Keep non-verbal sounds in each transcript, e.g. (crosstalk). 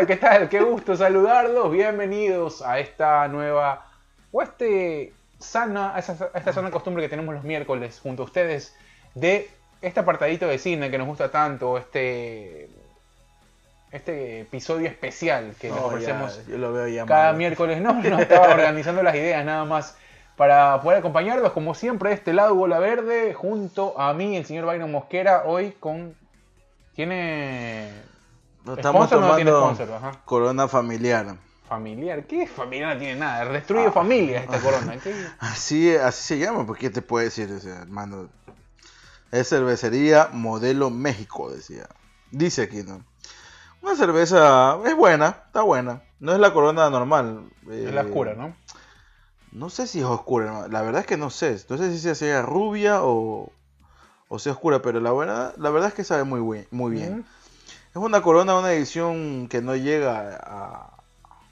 Hola, ¿qué tal? Qué gusto saludarlos. Bienvenidos a esta nueva, o este sana, a esa- a esta sana costumbre que tenemos los miércoles junto a ustedes de este apartadito de cine que nos gusta tanto, este, este episodio especial que les No, ofrecemos ya, yo lo veo ya cada miércoles. No, no estaba organizando las ideas nada más para poder acompañarlos, como siempre, de este lado Bola Verde, junto a mí, el señor Byron Mosquera, hoy con... ¿Tiene Nos estamos sponsor o no tiene tomando sponsor? Ajá. corona familiar. Familiar. ¿Qué familiar? No tiene nada. Destruye familia esta corona. ¿Qué? (laughs) Así, así se llama, porque ¿qué te puede decir? O sea, hermano, es cervecería Modelo México, decía. Dice aquí, ¿no? Una cerveza es buena, está buena. No es la corona normal. Es la eh, oscura, ¿no? No sé si es oscura, hermano. la verdad es que no sé. No sé si se sea rubia o, o sea oscura, pero la, buena, la verdad es que sabe muy, muy bien. Es una corona, una edición que no llega a...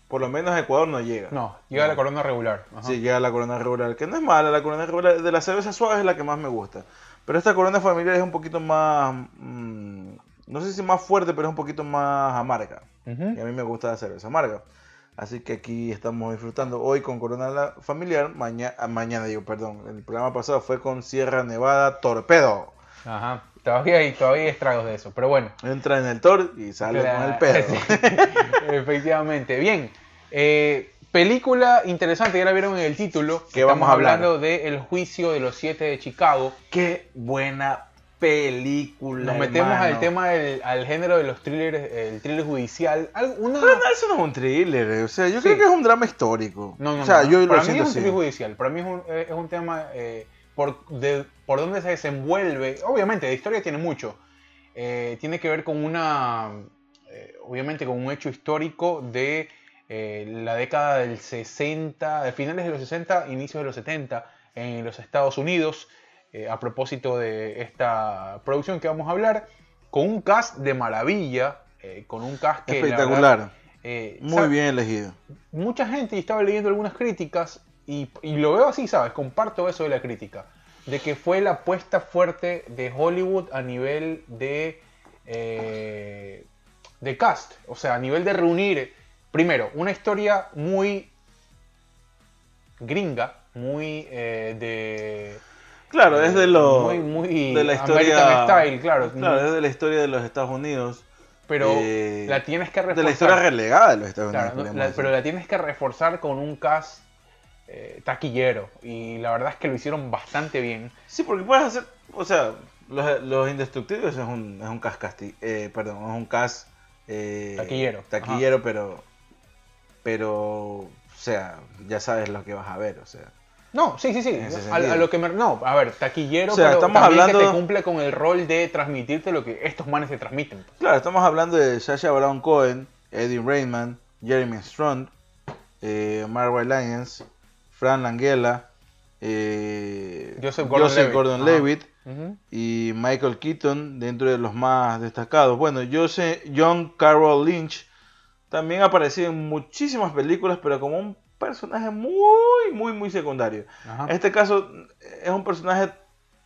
Por lo menos a Ecuador no llega. No, llega la corona regular. Ajá. Sí, llega la corona regular, que no es mala, la corona regular de la cerveza suave es la que más me gusta. Pero esta corona familiar es un poquito más, mm, no sé si más fuerte, pero es un poquito más amarga. Ujú. Y a mí me gusta la cerveza amarga. Así que aquí estamos disfrutando hoy con corona familiar, mañana, mañana digo, perdón, el programa pasado fue con Sierra Nevada Torpedo. Ajá. Todavía hay, todavía hay estragos de eso, pero bueno. Entra en el Tor y sale con el. Sí, (laughs) Efectivamente. Bien. eh, película interesante, ya la vieron en el título. ¿Qué vamos a hablar? hablando de El juicio de los siete de Chicago. Qué buena película. Nos metemos hermano. al tema del al género de los thrillers, el thriller judicial. Al- Una... Pero no, eso no es un thriller, eh, o sea, yo Sí. creo que es un drama histórico. No, no, o sea, no. yo Para lo mí es un thriller judicial. Para mí es un, eh, es un tema eh, por, de, por donde se desenvuelve. Obviamente, de historia tiene mucho. Eh, tiene que ver con una. eh, obviamente, con un hecho histórico de eh, la década del 60, de finales de los 60, inicios de los 70 en los Estados Unidos. a propósito de esta producción que vamos a hablar, con un cast de maravilla, con un cast que. la Espectacular. verdad, Muy bien elegido. mucha gente, y estaba leyendo algunas críticas, y, y lo veo así, ¿sabes? Comparto eso de la crítica, de que fue la apuesta fuerte de Hollywood a nivel de, eh, de cast, o sea, a nivel de reunir, primero, una historia muy gringa, muy eh, de... Claro, es de lo. muy, muy de la historia. American Style, claro. Claro, es de la historia de los Estados Unidos. Pero eh, la tienes que reforzar. De la historia relegada de los Estados Unidos. Claro, no, podríamos la- decir. pero la tienes que reforzar con un cast eh, taquillero. Y la verdad es que lo hicieron bastante bien. Sí, porque puedes hacer. O sea, los, los Indestructibles es un, es un cast. casti- eh, perdón, es un cast. eh, Taquillero, Taquillero, pero. Pero. O sea, ya sabes lo que vas a ver, o sea. No, sí, sí, sí. A, lo que me, no, a ver, taquillero, O sea, pero estamos también hablando- que te cumple con el rol de transmitirte lo que estos manes te transmiten. Claro, estamos hablando de Sasha Baron Cohen, Eddie Raymond, Jeremy Strong, eh, Marwa Lyons, Fran Langella, eh, Joseph Gordon-Levitt. Ujú. y Michael Keaton dentro de los más destacados. Bueno, Jose, John Carroll Lynch también ha aparecido en muchísimas películas, pero como un personaje muy, muy, muy secundario. Ajá. En este caso es un personaje,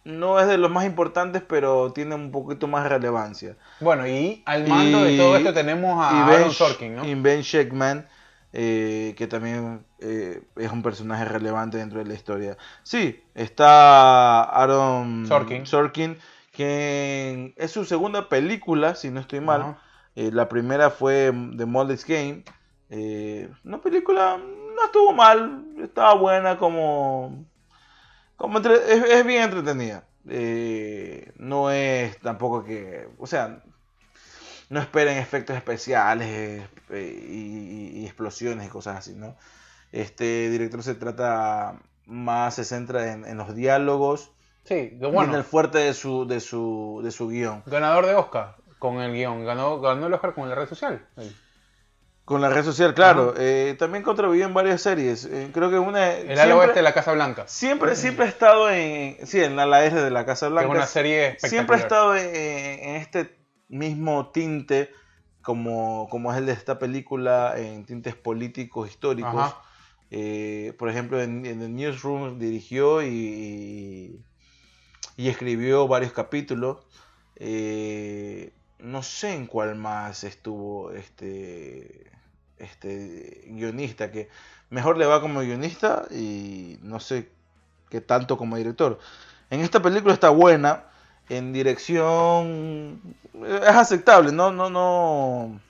no es de los más importantes, pero tiene un poquito más relevancia. Bueno, y al mando de todo esto tenemos a Ben, Aaron Sorkin, ¿no? y Ben Sheckman, eh, que también eh, es un personaje relevante dentro de la historia. Sí, está Aaron Sorkin. Sorkin, que es su segunda película, si no estoy mal. Eh, la primera fue The Moldy's Game. Eh, una película no estuvo mal, estaba buena como... como entre- es, es bien entretenida. No es tampoco que... O sea, no esperen efectos especiales eh, y, explosiones y cosas así, ¿no? Este director se trata más, se centra en, en los diálogos Sí, y en bueno, el fuerte de su, de su, de su guion. ganador de Oscar con el guion. Ganó, ganó el Oscar con la red social. él. Con la red social, claro. Eh, también contribuyó en varias series. Eh, creo que una. El ala oeste de la Casa Blanca. siempre, siempre ha estado en. Sí, en la ala este de la Casa Que Blanca. es una serie espectacular. siempre ha estado en, en este mismo tinte, como, como es el de esta película, en tintes políticos, históricos. Eh, por ejemplo, en, en el Newsroom dirigió y, y escribió varios capítulos. Eh, no sé en cuál más estuvo este, este guionista, que mejor le va como guionista y no sé qué tanto como director. En esta película está buena, en dirección es aceptable, no, no, no.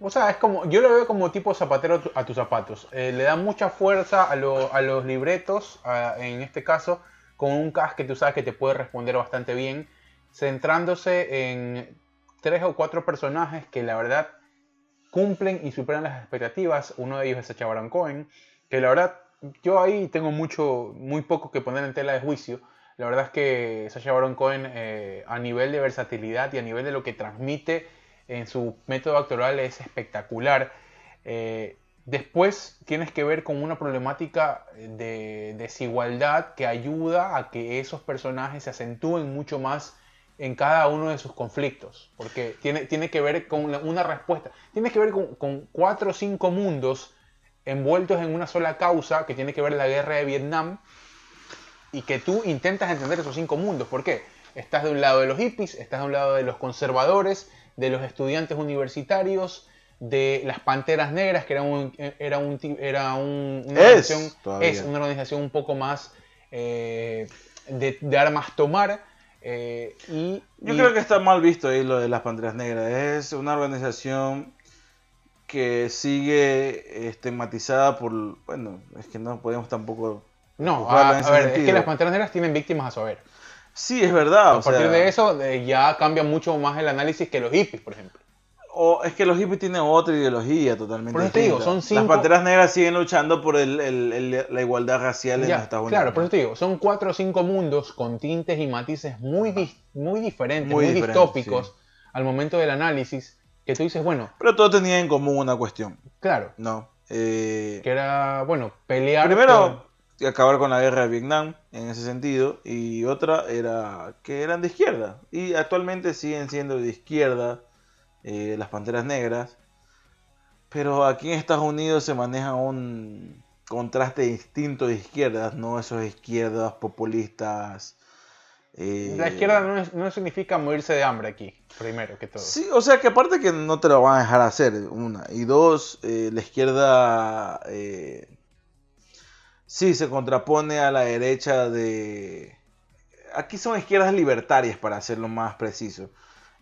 O sea, es como, yo lo veo como tipo zapatero a tus zapatos. Eh, le da mucha fuerza a, los libretos, en este caso, con un cast que tú sabes que te puede responder bastante bien, centrándose en tres o cuatro personajes que la verdad cumplen y superan las expectativas. Uno de ellos es Sacha Baron Cohen, que la verdad yo ahí tengo mucho, muy poco que poner en tela de juicio. La verdad es que Sacha Baron Cohen eh, a nivel de versatilidad y a nivel de lo que transmite en su método actoral es espectacular. Eh, después tienes que ver con una problemática de desigualdad que ayuda a que esos personajes se acentúen mucho más en cada uno de sus conflictos, porque tiene, tiene que ver con una respuesta, tiene que ver con, con cuatro o cinco mundos envueltos en una sola causa que tiene que ver la guerra de Vietnam y que tú intentas entender esos cinco mundos. ¿Por qué? Estás de un lado de los hippies, estás de un lado de los conservadores, de los estudiantes universitarios, de las Panteras Negras, que era un, era un, era una, organización, es una organización un poco más eh, de, armas tomar. Eh, y, Yo creo que está mal visto ahí lo de las Panteras Negras. Es una organización que sigue estigmatizada por, bueno, es que no podemos tampoco... No, a, ver, es que las Panteras Negras tienen víctimas a saber. Sí, es verdad. A partir de eso ya cambia mucho más el análisis que los hippies, por ejemplo. O es que los hippies tienen otra ideología totalmente por eso te digo, son cinco... Las Panteras Negras siguen luchando por el, la igualdad racial en Estados Unidos. Claro, por eso te digo, son cuatro o cinco mundos con tintes y matices muy, muy diferentes, muy, distópicos al momento del análisis que tú dices, bueno. Pero todo tenía en común una cuestión. Claro. No. Eh, que era, bueno, pelear. Primero, acabar con la guerra de Vietnam, en ese sentido. Y otra era que eran de izquierda. Y actualmente siguen siendo de izquierda eh, las panteras negras. Pero aquí en Estados Unidos se maneja un contraste distinto de izquierdas, no esos izquierdas populistas eh, la izquierda no, significa morirse de hambre aquí, primero que todo. Sí, o sea que aparte que no te lo van a dejar hacer, una. Y dos, eh, la izquierda eh, sí se contrapone a la derecha de... Aquí son izquierdas libertarias, para hacerlo más preciso.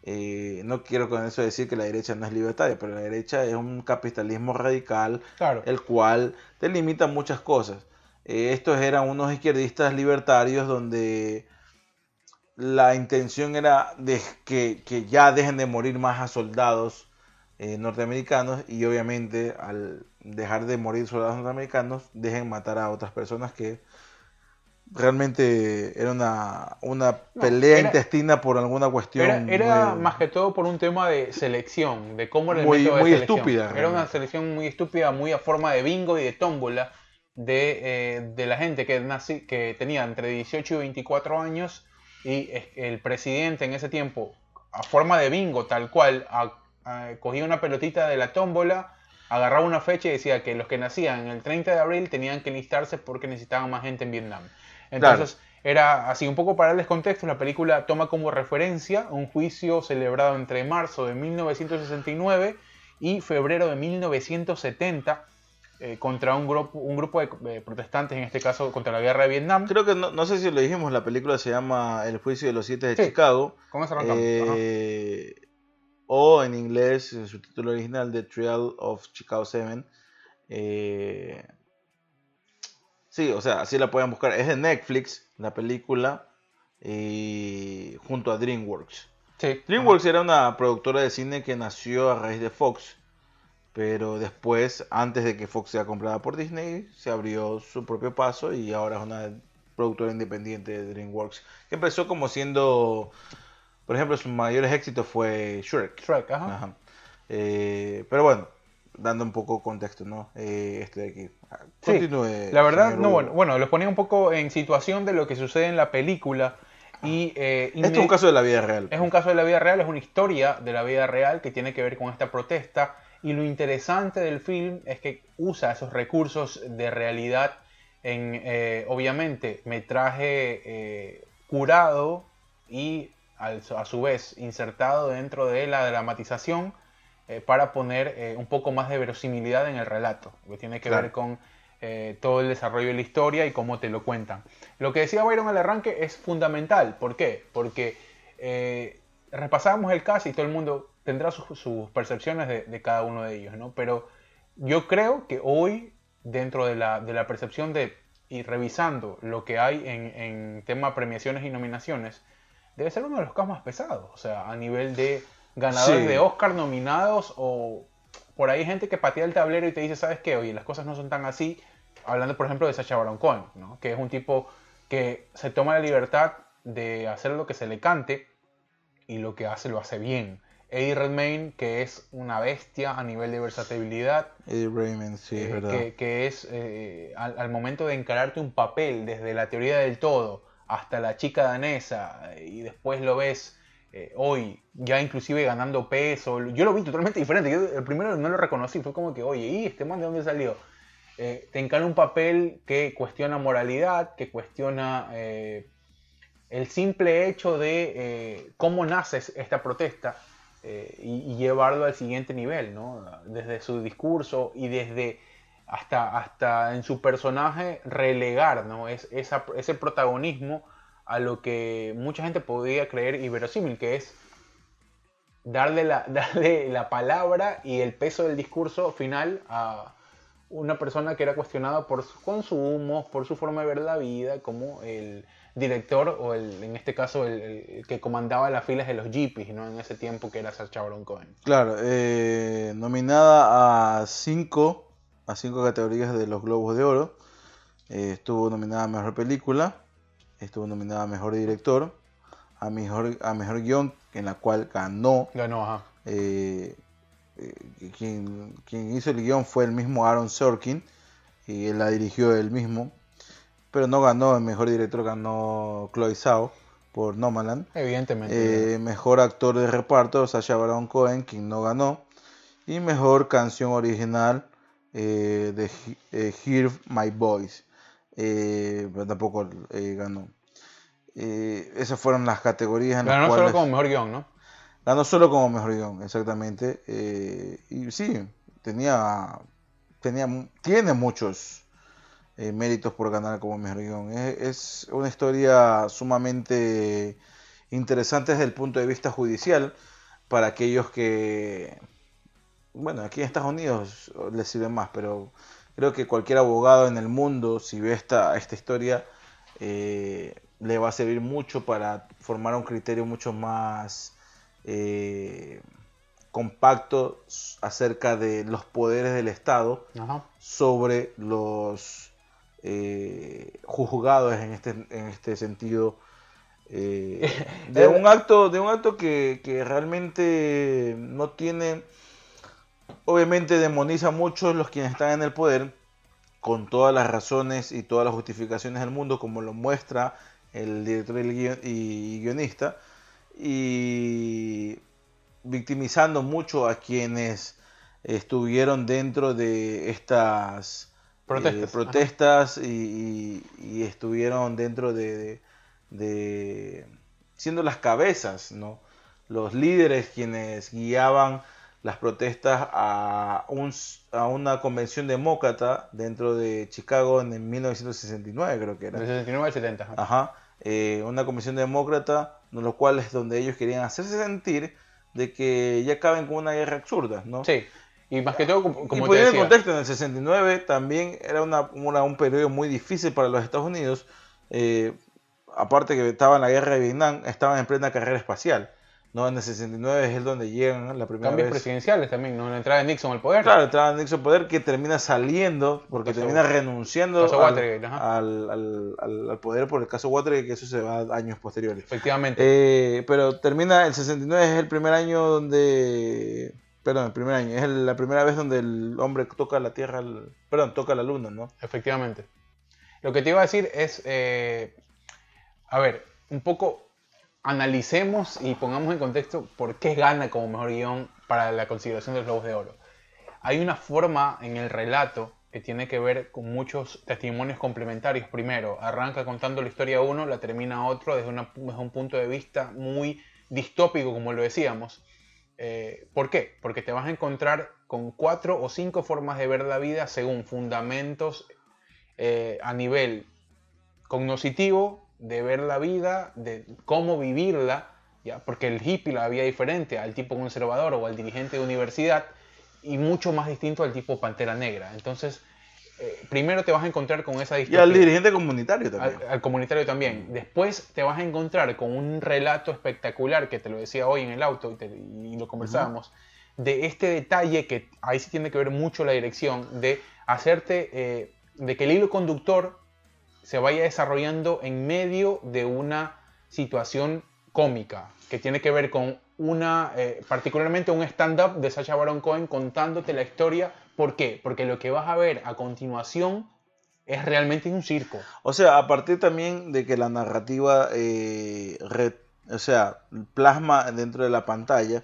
no quiero con eso decir que la derecha no es libertaria, pero la derecha es un capitalismo radical, el cual te limita muchas cosas. estos eran unos izquierdistas libertarios donde la intención era de que, ya dejen de morir más a soldados eh, norteamericanos y obviamente al dejar de morir soldados norteamericanos dejen matar a otras personas que realmente era una, una pelea intestina por alguna cuestión. Era, más que todo por un tema de selección, de cómo era el muy, muy estúpida. Era una selección muy estúpida, muy a forma de bingo y de tómbola de, eh, de la gente que, nací, que tenía entre 18 y 24 años y el presidente en ese tiempo, a forma de bingo, tal cual, cogía una pelotita de la tómbola, agarraba una fecha y decía que los que nacían el 30 de abril tenían que listarse porque necesitaban más gente en Vietnam. Entonces, era así, un poco para darles contexto, la película toma como referencia un juicio celebrado entre marzo de 1969 y febrero de 1970 eh, contra un grupo, un grupo de protestantes, en este caso contra la guerra de Vietnam. Creo que no, sé si lo dijimos, la película se llama El juicio de los siete de Chicago. ¿Cómo se eh, o en inglés, en su título original, The Trial of Chicago 7. Eh, sí, o sea, así la pueden buscar. Es de Netflix, la película, junto a DreamWorks. DreamWorks era una productora de cine que nació a raíz de Fox pero después, antes de que Fox sea comprada por Disney, se abrió su propio paso y ahora es una productora independiente de DreamWorks. Que empezó como siendo, por ejemplo, sus mayores éxitos fue Shrek. Shrek, ajá. Eh, pero bueno, dando un poco contexto, ¿no? Eh, este de aquí. Continúe. la verdad, no, bueno, bueno, los ponía un poco en situación de lo que sucede en la película. Y, eh, este es un caso de la vida real. Es un caso de la vida real, es una historia de la vida real que tiene que ver con esta protesta y lo interesante del film es que usa esos recursos de realidad en, eh, obviamente, metraje eh, curado y a su vez insertado dentro de la dramatización eh, para poner eh, un poco más de verosimilidad en el relato, que tiene que ver con eh, todo el desarrollo de la historia y cómo te lo cuentan. Lo que decía Byron al arranque es fundamental. ¿Por qué? Porque repasamos el caso y todo el mundo tendrá sus, percepciones de, cada uno de ellos, ¿no? Pero yo creo que hoy, dentro de la, de la percepción de y revisando lo que hay en, en tema premiaciones y nominaciones, debe ser uno de los casos más pesados. O sea, a nivel de ganadores de Oscar nominados o por ahí gente que patea el tablero y te dice, ¿sabes qué? Oye, las cosas no son tan así. Hablando, por ejemplo, de Sacha Baron Cohen, ¿no? que es un tipo que se toma la libertad de hacer lo que se le cante y lo que hace lo hace bien. Eddie Redmayne, que es una bestia a nivel de versatilidad. Eddie Redmayne, sí, es eh, verdad. Que, es eh, al, momento de encararte un papel, desde la teoría del todo hasta la chica danesa, y después lo ves eh, hoy, ya inclusive ganando peso. Yo lo vi totalmente diferente. Yo el primero no lo reconocí, fue como que, oye, ¿y este man de dónde salió? te encara un papel que cuestiona moralidad, que cuestiona el simple hecho de cómo nace esta protesta eh, y, llevarlo al siguiente nivel, ¿no? Desde su discurso y desde hasta, hasta en su personaje relegar, ¿no? Es, ese protagonismo a lo que mucha gente podría creer inverosímil, que es darle la, (laughs) darle la palabra y el peso del discurso final a una persona que era cuestionada por sus consumos, por su forma de ver la vida, como el, director, o el, en este caso el, que comandaba las filas de los Jeepies, ¿no? En ese tiempo que era Sacha Baron Cohen. Claro, eh, nominada a cinco, a cinco categorías de los Globos de Oro. Eh, estuvo nominada a Mejor Película, estuvo nominada a Mejor Director, a Mejor, a mejor Guión, en la cual ganó. Ganó, ajá. Eh, quien, quien, hizo el guion fue el mismo Aaron Sorkin y él la dirigió él mismo pero no ganó el mejor director, ganó Chloe Zhao por Nomaland. Evidentemente. Eh, mejor actor de reparto, Sacha Baron Cohen, quien no ganó. Y mejor canción original eh, de eh, Hear My Voice, pero tampoco ganó. esas fueron las categorías en ganó las cuales... solo como mejor guion, ¿no? Ganó solo como mejor guion, exactamente. y sí, tenía, tenía, tiene muchos eh, méritos por ganar como mejor guion. Es, una historia sumamente interesante desde el punto de vista judicial para aquellos que, bueno, aquí en Estados Unidos les sirve más, pero creo que cualquier abogado en el mundo, si ve esta, esta historia, eh, le va a servir mucho para formar un criterio mucho más eh, compacto acerca de los poderes del Estado sobre los eh, juzgados en este, en este sentido eh, (laughs) de un acto de un acto que, realmente no tiene obviamente demoniza mucho los quienes están en el poder con todas las razones y todas las justificaciones del mundo como lo muestra el director y guionista y victimizando mucho a quienes estuvieron dentro de estas protestas, protestas y, estuvieron dentro de, siendo las cabezas, ¿no? Los líderes quienes guiaban las protestas a, un, a una convención demócrata dentro de Chicago en 1969, creo que era. De 69 al 70. Ajá. Eh, una convención demócrata, lo cual es donde ellos querían hacerse sentir de que ya caben con una guerra absurda, ¿no? Sí. Y más que todo, como, y te decía. contexto, en el 69 también era una, un periodo muy difícil para los Estados Unidos. Eh, aparte que estaban en la guerra de Vietnam, estaban en plena carrera espacial. ¿No? En el 69 es el donde llegan la primera Cambios presidenciales también, ¿no? La entrada de Nixon al poder. Claro, la entrada de Nixon al poder que termina saliendo, porque termina renunciando al, al, al, poder por el caso Watergate, que eso se va años posteriores. Efectivamente. Eh, pero termina, el 69 es el primer año donde Perdón, el primer año. Es la primera vez donde el hombre toca la Tierra, perdón, toca la Luna, ¿no? Efectivamente. Lo que te iba a decir es, eh, a ver, un poco analicemos y pongamos en contexto por qué gana como mejor guion para la consideración de los Globos de Oro. Hay una forma en el relato que tiene que ver con muchos testimonios complementarios. Primero, arranca contando la historia uno, la termina otro desde, un punto de vista muy distópico, como lo decíamos. Eh, ¿Por qué? Porque te vas a encontrar con cuatro o cinco formas de ver la vida según fundamentos eh, a nivel cognoscitivo, de ver la vida, de cómo vivirla, ¿ya? porque el hippie la veía diferente al tipo conservador o al dirigente de universidad y mucho más distinto al tipo pantera negra. Entonces, eh, primero te vas a encontrar con esa distinción. Y al dirigente comunitario también. Al, comunitario también. Después te vas a encontrar con un relato espectacular, que te lo decía hoy en el auto y, lo conversábamos, de este detalle que ahí sí tiene que ver mucho la dirección, de hacerte, eh, de que el hilo conductor se vaya desarrollando en medio de una situación cómica, que tiene que ver con una, eh, particularmente un stand-up de Sacha Baron Cohen contándote la historia. ¿Por qué? Porque lo que vas a ver a continuación es realmente un circo. O sea, a partir también de que la narrativa, eh, o sea, plasma dentro de la pantalla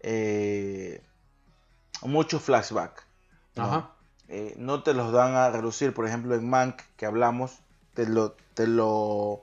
eh, mucho flashback. ¿no? ¿no? te los dan a reducir, por ejemplo, en Mank, que hablamos, te lo, te lo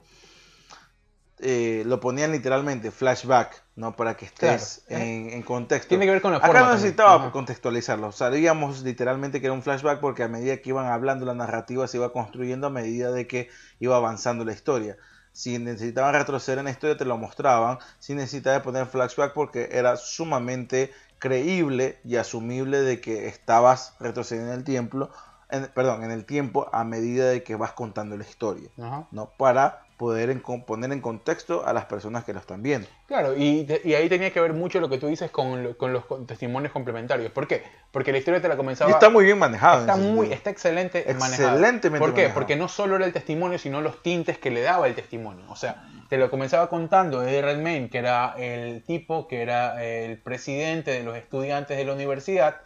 eh, lo ponían literalmente flashback, ¿no? Para que estés en, contexto. Tiene que ver con la forma. Acá no necesitaba contextualizarlo. Sabíamos literalmente que era un flashback porque a medida que iban hablando la narrativa se iba construyendo a medida de que iba avanzando la historia. Si necesitaban retroceder en la historia te lo mostraban. Si necesitaba poner flashback porque era sumamente creíble y asumible de que estabas retrocediendo en el tiempo, perdón, en el tiempo a medida de que vas contando la historia, ¿no? Para poder poner en contexto a las personas que lo están viendo. Claro, y, ahí tenía que ver mucho lo que tú dices con, los testimonios complementarios. ¿Por qué? Porque la historia te la comenzaba... Y está muy bien manejado. Está, muy, está excelente manejado. Excelentemente ¿Por qué? Porque no solo era el testimonio, sino los tintes que le daba el testimonio. O sea, te lo comenzaba contando de Redmayne, que era el tipo, que era el presidente de los estudiantes de la universidad,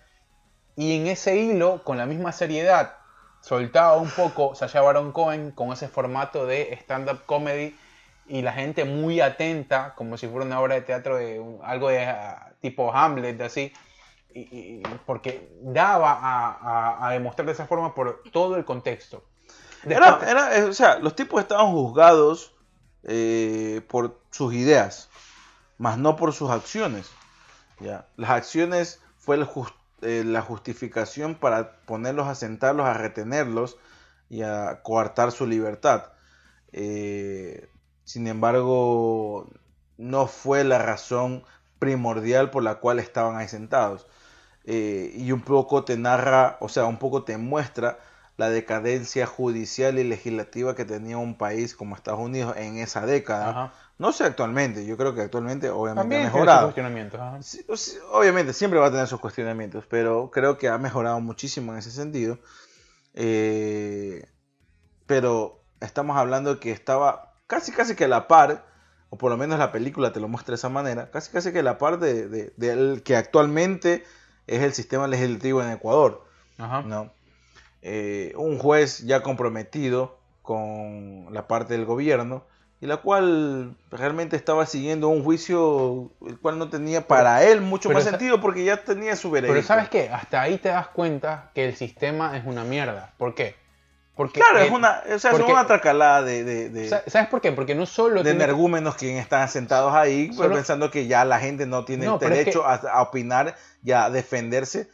y en ese hilo, con la misma seriedad soltaba un poco Sasha Baron Cohen con ese formato de stand-up comedy y la gente muy atenta, como si fuera una obra de teatro de algo de ah, tipo Hamlet, así, y, porque daba a, demostrar de esa forma por todo el contexto. era, era, o sea, los tipos estaban juzgados eh, por sus ideas, más no por sus acciones. ¿ya? Las acciones fue el, just, eh, la justificación para ponerlos a sentarlos, a retenerlos y a coartar su libertad. Eh, sin embargo, no fue la razón primordial por la cual estaban ahí sentados. Eh, y un poco te narra, o sea, un poco te muestra la decadencia judicial y legislativa que tenía un país como Estados Unidos en esa década. No sé actualmente, yo creo que actualmente obviamente ha mejorado. obviamente siempre va a tener sus cuestionamientos, pero creo que ha mejorado muchísimo en ese sentido. Eh, pero estamos hablando de que estaba casi casi que a la par, o por lo menos la película te lo muestra de esa manera, casi casi que a la par de, de, que actualmente es el sistema legislativo en Ecuador. ¿no? Eh, un juez ya comprometido con la parte del gobierno y la cual realmente estaba siguiendo un juicio el cual no tenía para él mucho más sentido porque ya tenía su veredicto. Pero ¿sabes qué? Hasta ahí te das cuenta que el sistema es una mierda. ¿Por qué? Porque claro, es una, o sea, es una tracalada de, de, ¿Sabes por qué? Porque no solo... De energúmenos que están sentados ahí pensando que ya la gente no tiene derecho a, opinar y a defenderse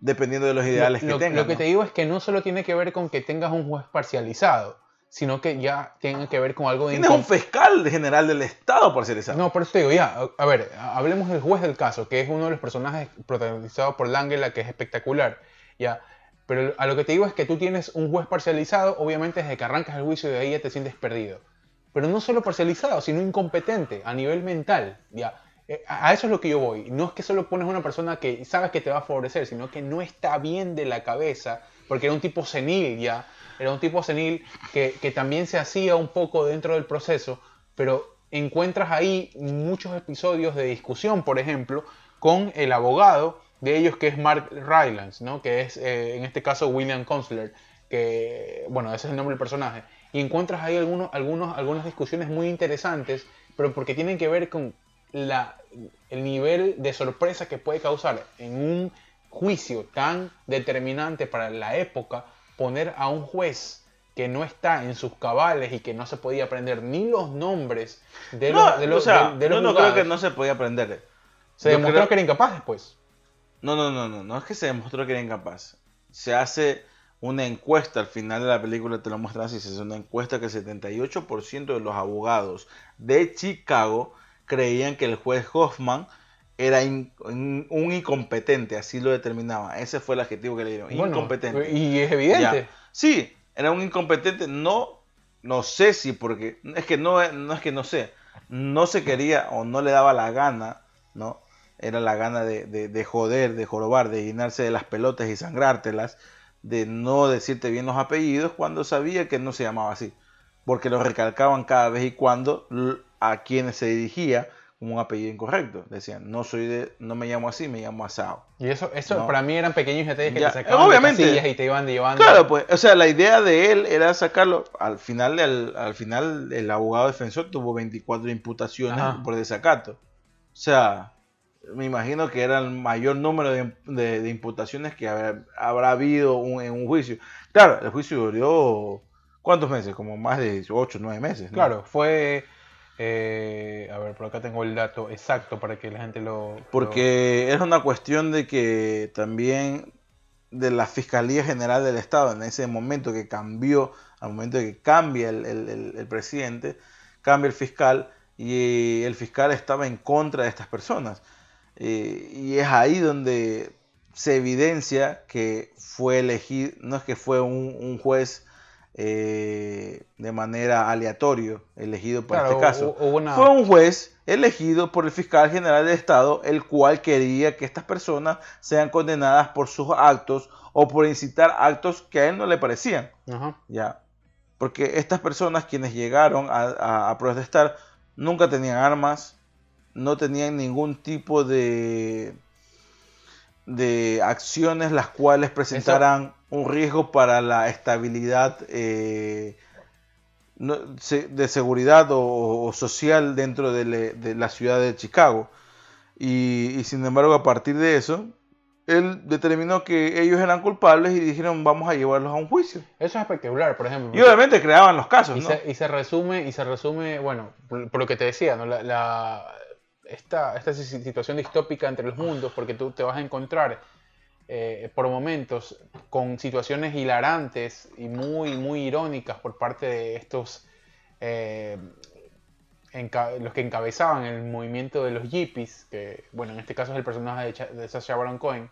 dependiendo de los ideales que tengan. Lo que te digo es que no solo tiene que ver con que tengas un juez parcializado sino que ya tiene que ver con algo de... Tienes un fiscal general del Estado por ser esa. No, por eso te digo, ya, a, ver, hablemos del juez del caso, que es uno de los personajes protagonizados por Langela, que es espectacular, ya. Pero a lo que te digo es que tú tienes un juez parcializado, obviamente desde que arrancas el juicio de ahí ya te sientes perdido. Pero no solo parcializado, sino incompetente a nivel mental, ya. Eh, a eso es lo que yo voy. No es que solo pones a una persona que sabes que te va a favorecer, sino que no está bien de la cabeza, porque era un tipo senil ya, era un tipo senil que, también se hacía un poco dentro del proceso, pero encuentras ahí muchos episodios de discusión, por ejemplo, con el abogado de ellos que es Mark Rylance, ¿no? que es eh, en este caso William Consular, que, bueno, ese es el nombre del personaje, y encuentras ahí algunos, algunos, algunas discusiones muy interesantes, pero porque tienen que ver con la, el nivel de sorpresa que puede causar en un juicio tan determinante para la época, poner a un juez que no está en sus cabales y que no se podía aprender ni los nombres de los, de los, o sea, de- de los yo no creo que no se podía aprender. se yo demostró creo- que era incapaz después. No, no, no, no, no es que se demostró que era incapaz. Se hace una encuesta al final de la película, te lo muestran así, se hace una encuesta que el 78% de los abogados de Chicago creían que el juez Hoffman era in- in- un incompetente, así lo determinaba. Ese fue el adjetivo que le dieron, Bueno, incompetente. Y es evidente. Ya. Sí, era un incompetente, no, no sé si porque, es que no, no es que no sé, no se quería o no le daba la gana, ¿no? Era la gana de, de, de joder, de jorobar, de llenarse de las pelotas y sangrártelas, de no decirte bien los apellidos cuando sabía que no se llamaba así, porque lo recalcaban cada vez y cuando a quienes se dirigía un apellido incorrecto. Decían, no soy de, no me llamo así, me llamo Asao. Y eso, eso No. para mí eran pequeños detalles que Ya, te sacaban obviamente. de y te iban llevando. Claro, pues, o sea, la idea de él era sacarlo. Al final, el, al final el abogado defensor tuvo 24 imputaciones Ajá. por desacato. O sea, me imagino que era el mayor número de, de- de imputaciones que habrá, habrá habido un- en un juicio. Claro, el juicio duró, ¿cuántos meses? Como más de 8, 9 meses. ¿no? Claro, fue. Eh, a ver, por acá tengo el dato exacto para que la gente lo. Porque era una cuestión de que también de la Fiscalía General del Estado, en ese momento que cambió, al momento de que cambia el, el- el- el presidente, cambia el fiscal y el fiscal estaba en contra de estas personas. Eh, y es ahí donde se evidencia que fue elegido, no es que fue un, un juez eh, de manera aleatorio elegido para Claro, este caso. una- Fue un juez elegido por el fiscal general del Estado, el cual quería que estas personas sean condenadas por sus actos o por incitar actos que a él no le parecían. Ajá. Ya. Porque estas personas quienes llegaron a, a- a protestar nunca tenían armas, no tenían ningún tipo de, de acciones las cuales presentaran un riesgo para la estabilidad eh, de seguridad o, o social dentro de, le- de la ciudad de Chicago. Y, y sin embargo, a partir de eso, él determinó que ellos eran culpables y dijeron vamos a llevarlos a un juicio. Eso es espectacular, por ejemplo. Y obviamente creaban los casos, Y, ¿no? se, y se resume, y se resume, bueno, por, por lo que te decía, ¿no? La, la- esta, esta si- situación distópica entre los mundos, porque tú te vas a encontrar eh, por momentos con situaciones hilarantes y muy, muy irónicas por parte de estos, eh, los que encabezaban el movimiento de los hippies, que, bueno, en este caso es el personaje de, Cha- de Sacha Baron Cohen.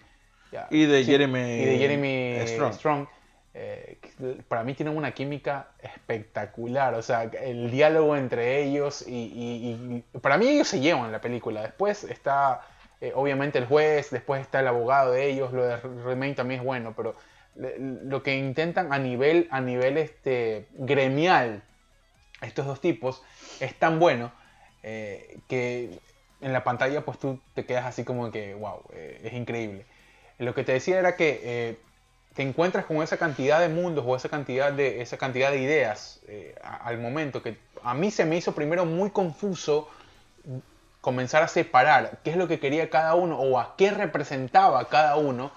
ya, Y de sí, Jeremy, y de Jeremy Strong. Strong. Eh, para mí tienen una química espectacular. O sea, el diálogo entre ellos y, para mí ellos se llevan la película. Después está, eh, obviamente, el juez, después está el abogado de ellos. Lo de Remain también es bueno, pero lo que intentan a nivel, a nivel este, gremial, estos dos tipos, es tan bueno eh, que en la pantalla pues tú te quedas así como que, wow, es increíble. Lo que te decía era que te encuentras con esa cantidad de mundos o esa cantidad de, esa cantidad de ideas eh, al momento que a mí se me hizo primero muy confuso comenzar a separar qué es lo que quería cada uno o a qué representaba cada uno,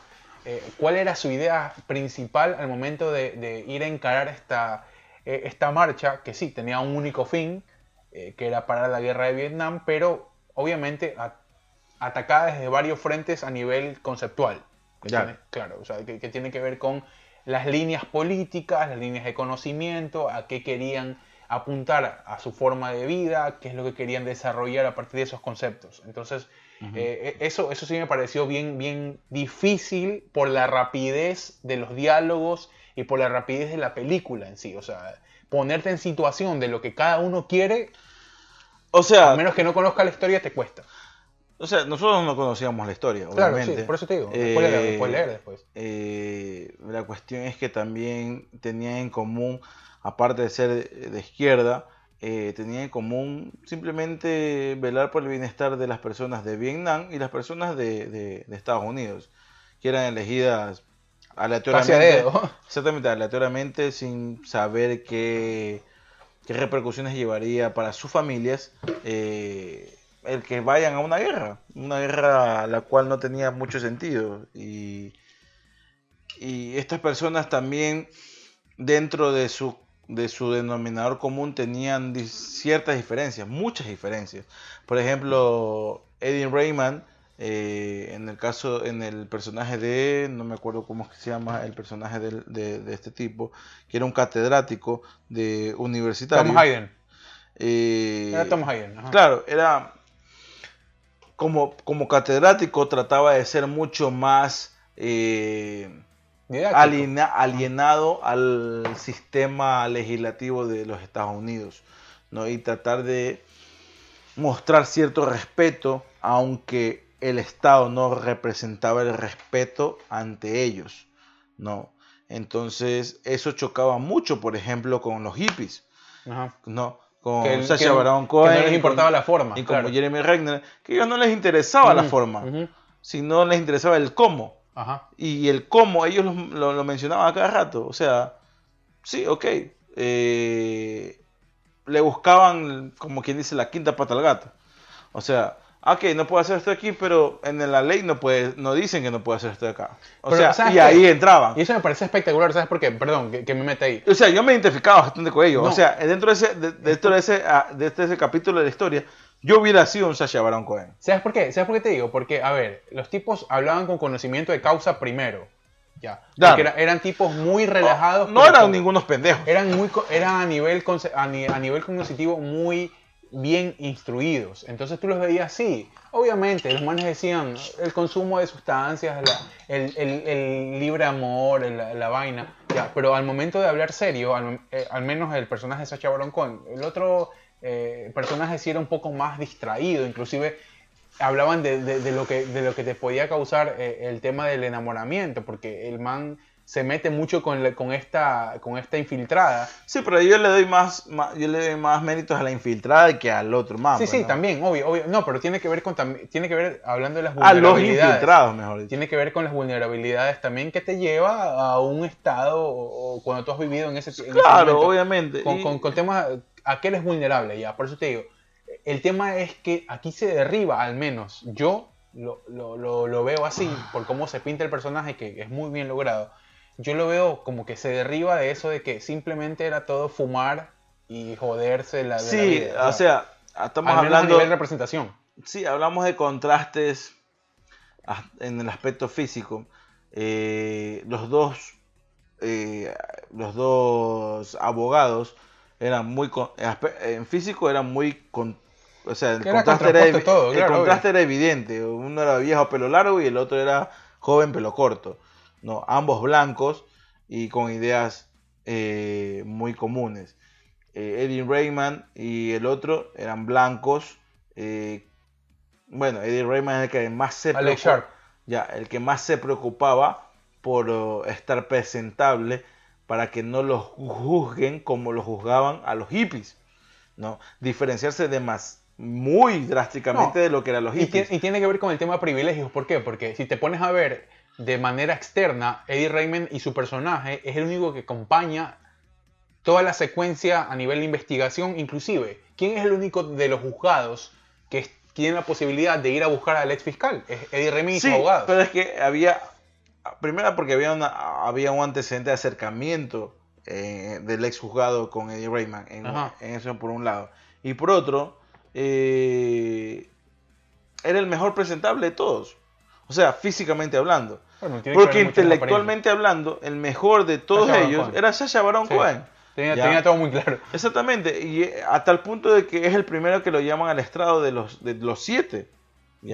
eh, cuál era su idea principal al momento de, ir a encarar esta, eh, esta marcha, que sí, tenía un único fin, que era parar la guerra de Vietnam, pero obviamente atacada desde varios frentes a nivel conceptual. Que Ya. tiene- claro, o sea, que, que tiene que ver con las líneas políticas, las líneas de conocimiento, a qué querían apuntar a su forma de vida, qué es lo que querían desarrollar a partir de esos conceptos. Entonces, eh, eso, eso sí me pareció bien, bien difícil por la rapidez de los diálogos y por la rapidez de la película en sí. O sea, ponerte en situación de lo que cada uno quiere, O sea, a menos que no conozca la historia, te cuesta. O sea, nosotros no conocíamos la historia, Claro, obviamente. sí, por eso te digo. Eh, leer, después leer después. eh, la cuestión es que también tenían en común, aparte de ser de izquierda, eh, tenían en común simplemente velar por el bienestar de las personas de Vietnam y las personas de, de- de Estados Unidos, que eran elegidas aleatoriamente. Dedo. Exactamente, aleatoriamente, sin saber qué, qué repercusiones llevaría para sus familias eh, el que vayan a una guerra, una guerra la cual no tenía mucho sentido. Y, y estas personas también dentro de su, de su denominador común tenían ciertas diferencias, muchas diferencias. Por ejemplo, Eddie Rayman, eh, en el caso, en el personaje de, no me acuerdo cómo se llama el personaje de, de, este tipo, que era un catedrático de universitario. Tom Hayden. Eh, era Tom Hayden. Claro, era como, como catedrático trataba de ser mucho más eh, alienado al sistema legislativo de los Estados Unidos, ¿no? Y tratar de mostrar cierto respeto, aunque el Estado no representaba el respeto ante ellos, ¿no? Entonces, eso chocaba mucho, por ejemplo, con los hippies, ¿no? Con que, Sacha Baron Cohen. Que no les importaba la forma. Y como Jeremy Renner, que a ellos no les interesaba la forma, sino les interesaba el cómo. Y el cómo, ellos lo, mencionaban a cada rato. O sea, sí, ok. Eh, le buscaban, como quien dice, la quinta pata al gato. O sea, ok, no puedo hacer esto aquí, pero en la ley no puede, no dicen que no puedo hacer esto acá. O sea, y ahí entraban. Y eso me parece espectacular, ¿sabes por qué? Perdón, que, me mete ahí. O sea, yo me identificaba bastante con ellos. O sea, dentro de ese, de, dentro de ese, ah, de ese capítulo de la historia, yo hubiera sido un Sasha Baron Cohen. ¿Sabes por qué? ¿Sabes por qué te digo? Porque, a ver, los tipos hablaban con conocimiento de causa primero. Ya. eran tipos muy relajados. No, eran ningunos pendejos. Eran, muy, eran a, nivel, a, nivel cognitivo muy bien instruidos. Entonces tú los veías así. Obviamente, los manes decían el consumo de sustancias, el, el, libre amor, la, vaina. Ya, pero al momento de hablar serio, al, eh, menos el personaje de Sacha Baron Cohen, el otro eh, personaje sí era un poco más distraído, inclusive hablaban de, de, lo, que, de lo que te podía causar eh, el tema del enamoramiento, porque el man se mete mucho con, con, esta, con esta infiltrada. Sí, pero yo le doy más, yo le doy más méritos a la infiltrada que al otro más. Sí, pues, sí, también, obvio, obvio. No, pero tiene que ver con tiene que ver, hablando de las vulnerabilidades. A los infiltrados, mejor dicho. Tiene que ver con las vulnerabilidades también que te lleva a un estado o, cuando tú has vivido en ese, en Claro, obviamente. Con, con, con temas a qué eres vulnerable ya. Por eso te digo, el tema es que aquí se derriba, al menos yo lo, lo, veo así, por cómo se pinta el personaje, que es muy bien logrado. Yo lo veo como que se derriba de eso de que simplemente era todo fumar y joderse la, de sí, o sea, estamos hablando. de representación. Sí, hablamos de contrastes en el aspecto físico. Eh, los dos. Eh, los dos abogados eran muy en físico eran muy o sea el contraste, era, el contraste era evidente uno era viejo pelo largo y el otro era joven pelo corto no ambos blancos y con ideas eh, muy comunes eh, Eddie Rayman y el otro eran blancos eh, bueno Eddie Rayman es el que más se ya el que más se preocupaba por estar presentable para que no los juzguen como los juzgaban a los hippies, ¿no? Diferenciarse de más muy drásticamente de lo que eran los hippies. Y, tiene que ver con el tema de privilegios, ¿por qué? Porque si te pones a ver de manera externa, Eddie Raymond y su personaje es el único que acompaña toda la secuencia a nivel de investigación, inclusive, ¿quién es el único de los juzgados que tiene la posibilidad de ir a buscar al ex fiscal? Es Eddie Raymond y su abogado. Pero es que había Primera porque había, una, había un antecedente de acercamiento eh, del ex juzgado con Eddie Rayman, en, eso por un lado. Y por otro, eh, era el mejor presentable de todos. O sea, físicamente hablando. porque intelectualmente hablando, el mejor de todos ellos era Sasha Baron Cohen. Tenía, todo muy claro. Exactamente, y eh, hasta el punto de que es el primero que lo llaman al estrado de los, de los siete.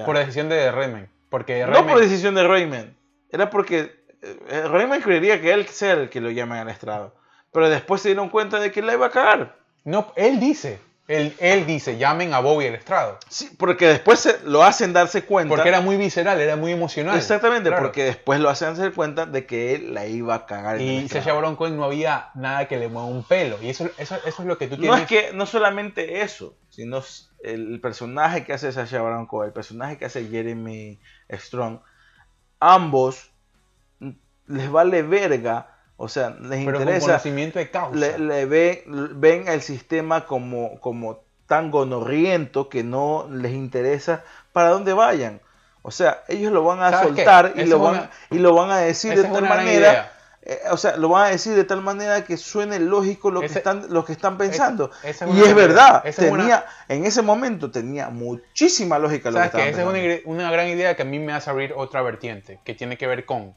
Por decisión de Rayman. Porque No por decisión de Rayman era porque eh, Raymond creería que él sea el que lo llamen al estrado. Pero después se dieron cuenta de que la iba a cagar. No, él dice. Él, él dice, llamen a Bobby al estrado. Sí, porque después lo hacen darse cuenta. Porque era muy visceral, era muy emocional. Exactamente, porque después lo hacen darse cuenta de que él la iba a cagar. Y Sasha Baron Cohen no había nada que le mueva un pelo. Y eso, eso, eso es lo que tú tienes. No es que, no solamente eso, sino el personaje que hace Sasha Baron Cohen, el personaje que hace Jeremy Strong, ambos les vale verga, o sea, les interesa. conocimiento de causa. Le, ven el sistema como, como tan gonorriento que no les interesa para dónde vayan. O sea, ellos lo van a soltar y lo, van, una- y lo van a decir de tal manera. eh, o sea, lo van a decir de tal manera que suene lógico lo que están, lo que están pensando. es y es verdad, tenía, en ese momento tenía muchísima lógica lo que estaban Esa es una, una gran idea que a mí me hace abrir otra vertiente, que tiene que ver con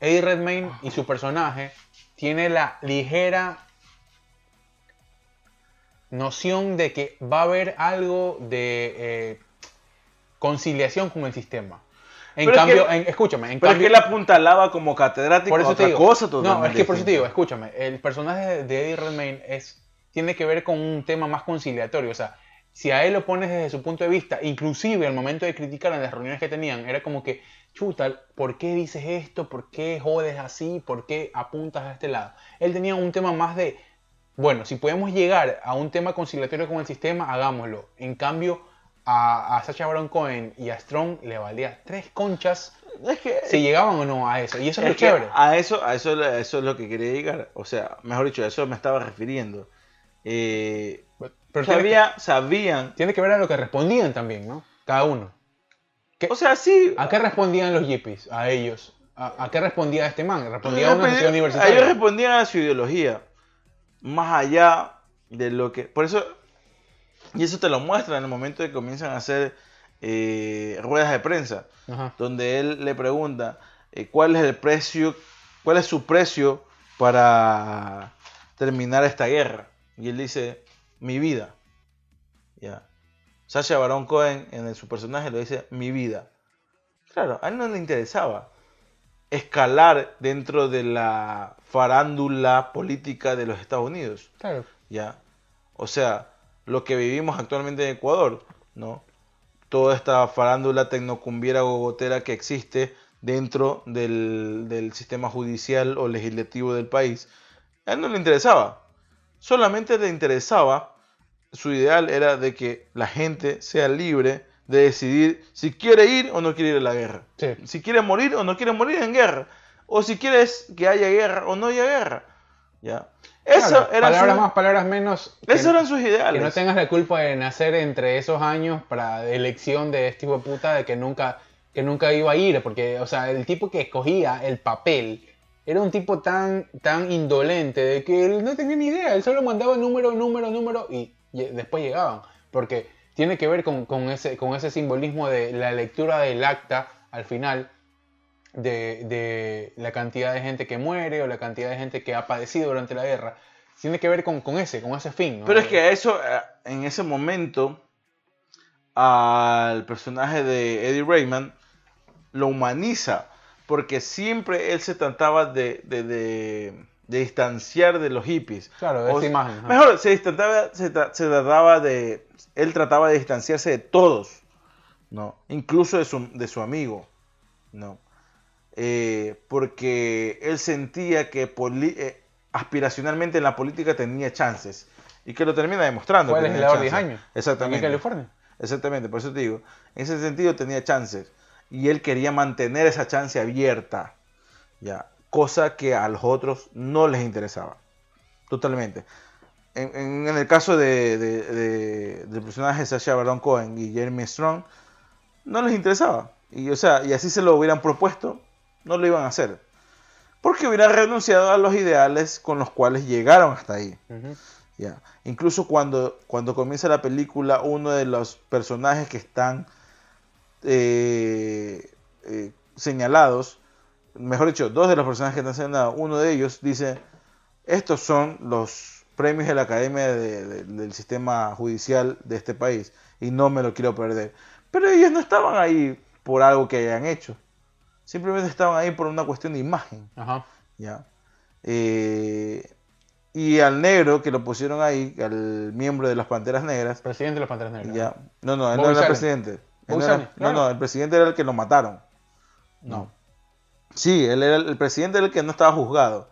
Eddie Redmayne y su personaje tiene la ligera noción de que va a haber algo de eh, conciliación con el sistema. En Pero es cambio, que- en- escúchame, en Pero cambio, es que él apuntalaba como catedrático por a eso te otra digo, cosa no, es que por eso te digo, escúchame, el personaje de- de Eddie Redmayne es, tiene que ver con un tema más conciliatorio, o sea, si a él lo pones desde su punto de vista, inclusive al momento de criticar en las reuniones que tenían, era como que, chuta, ¿por qué dices esto? ¿Por qué jodes así? ¿Por qué apuntas a este lado? Él tenía un tema más de, bueno, si podemos llegar a un tema conciliatorio con el sistema, hagámoslo. En cambio, a, a Sacha Baron Cohen y a Strong le valía tres conchas Es que, si llegaban o no a eso. Y eso es, lo chévere. a eso, a eso, a eso es lo que quería llegar. O sea, mejor dicho, a eso me estaba refiriendo. Eh, Pero que- sabía, sabían. Tiene que ver a lo que respondían también, ¿no? Cada uno. ¿Qué- O sea, sí. ¿A qué respondían los yippies? A ellos. ¿A, a qué respondía este man? Respondía a una pedían- universitaria. Ellos respondían a su ideología. Más allá de lo que. Por eso. Y eso te lo muestra en el momento de que comienzan a hacer eh, ruedas de prensa. Ajá. Donde él le pregunta eh, cuál es el precio. ¿Cuál es su precio para terminar esta guerra? Y él dice: Mi vida. Ya. Sasha Baron Cohen en su personaje lo dice: Mi vida. Claro, a él no le interesaba escalar dentro de la farándula política de los Estados Unidos, Claro. ¿ya? O sea, lo que vivimos actualmente en Ecuador, ¿no? Toda esta farándula tecnocumbiera gogotera que existe dentro del, del sistema judicial o legislativo del país, a él no le interesaba. Solamente le interesaba, su ideal era de que la gente sea libre de decidir si quiere ir o no quiere ir a la guerra Sí. si quiere morir o no quiere morir en guerra, o si quieres que haya guerra o no haya guerra. ¿Ya? Eso Claro, eran palabras sus- más, palabras menos. que- esos eran sus Que ideales. no tengas la culpa de nacer entre esos años para elección de este hijo de puta de que nunca, que nunca iba a ir. Porque, o sea, el tipo que escogía el papel era un tipo tan, tan indolente de que él no tenía ni idea. Él solo mandaba número, número, número y después llegaban. Porque tiene que ver con, con ese, con ese simbolismo de la lectura del acta al final. De, de la cantidad de gente que muere o la cantidad de gente que ha padecido durante la guerra. Tiene que ver con, con ese, con ese fin. ¿no? Pero es que eso, en ese momento, al personaje de Eddie Rayman lo humaniza, porque siempre él se trataba de- de- de distanciar de los hippies. Claro, de esta imagen. Mejor, se, distanciaba- se, tra- se trataba de. Él trataba de distanciarse de todos, ¿no? Incluso de su, de su amigo, ¿no? Eh, porque él sentía que eh, aspiracionalmente en la política tenía chances. Y que lo termina demostrando. Fue legislador tenía 10 chances. años. Exactamente. en California. Exactamente, por eso te digo. En ese sentido tenía chances. Y él quería mantener esa chance abierta. Ya. Cosa que a los otros no les interesaba. Totalmente. En, en- en el caso de, de- de- del personaje Sacha Baron Cohen y Jeremy Strong, no les interesaba. Y, o sea, y así se lo hubieran propuesto, no lo iban a hacer. Porque hubieran renunciado a los ideales con los cuales llegaron hasta ahí. Ya. Incluso cuando, cuando comienza la película, uno de los personajes que están eh, eh, señalados, mejor dicho, dos de los personajes que están señalados, uno de ellos dice, estos son los premios de la Academia de- de- del Sistema Judicial de este país y no me lo quiero perder. Pero ellos no estaban ahí por algo que hayan hecho. Simplemente estaban ahí por una cuestión de imagen. Ajá. ¿ya? Eh, y al negro que lo pusieron ahí, al miembro de las Panteras Negras, Presidente de los Panteras Negras. ya. No, no, él Bobby no era presidente. Él no, era- no, el presidente era el que lo mataron. No. Sí, él era el, presidente era el que no estaba juzgado.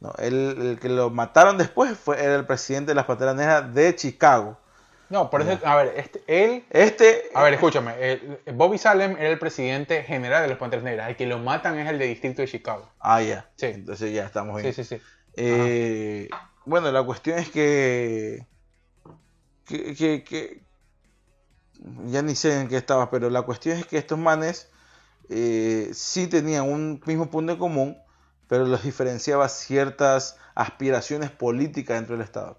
No, él- el que lo mataron después fue era el presidente de las Panteras Negras de Chicago. No, por eso, a ver, este, él, Este, a ver, escúchame, el- Bobby Salem era el presidente general de los Panteras Negras, el que lo matan es el de distrito de Chicago. ah, ya. Sí. Entonces ya estamos bien. Sí, sí, sí. Eh, bueno, la cuestión es que que, que- que- ya ni sé en qué estaba, pero la cuestión es que estos manes eh, sí tenían un mismo punto en común, pero los diferenciaba ciertas aspiraciones políticas dentro del Estado.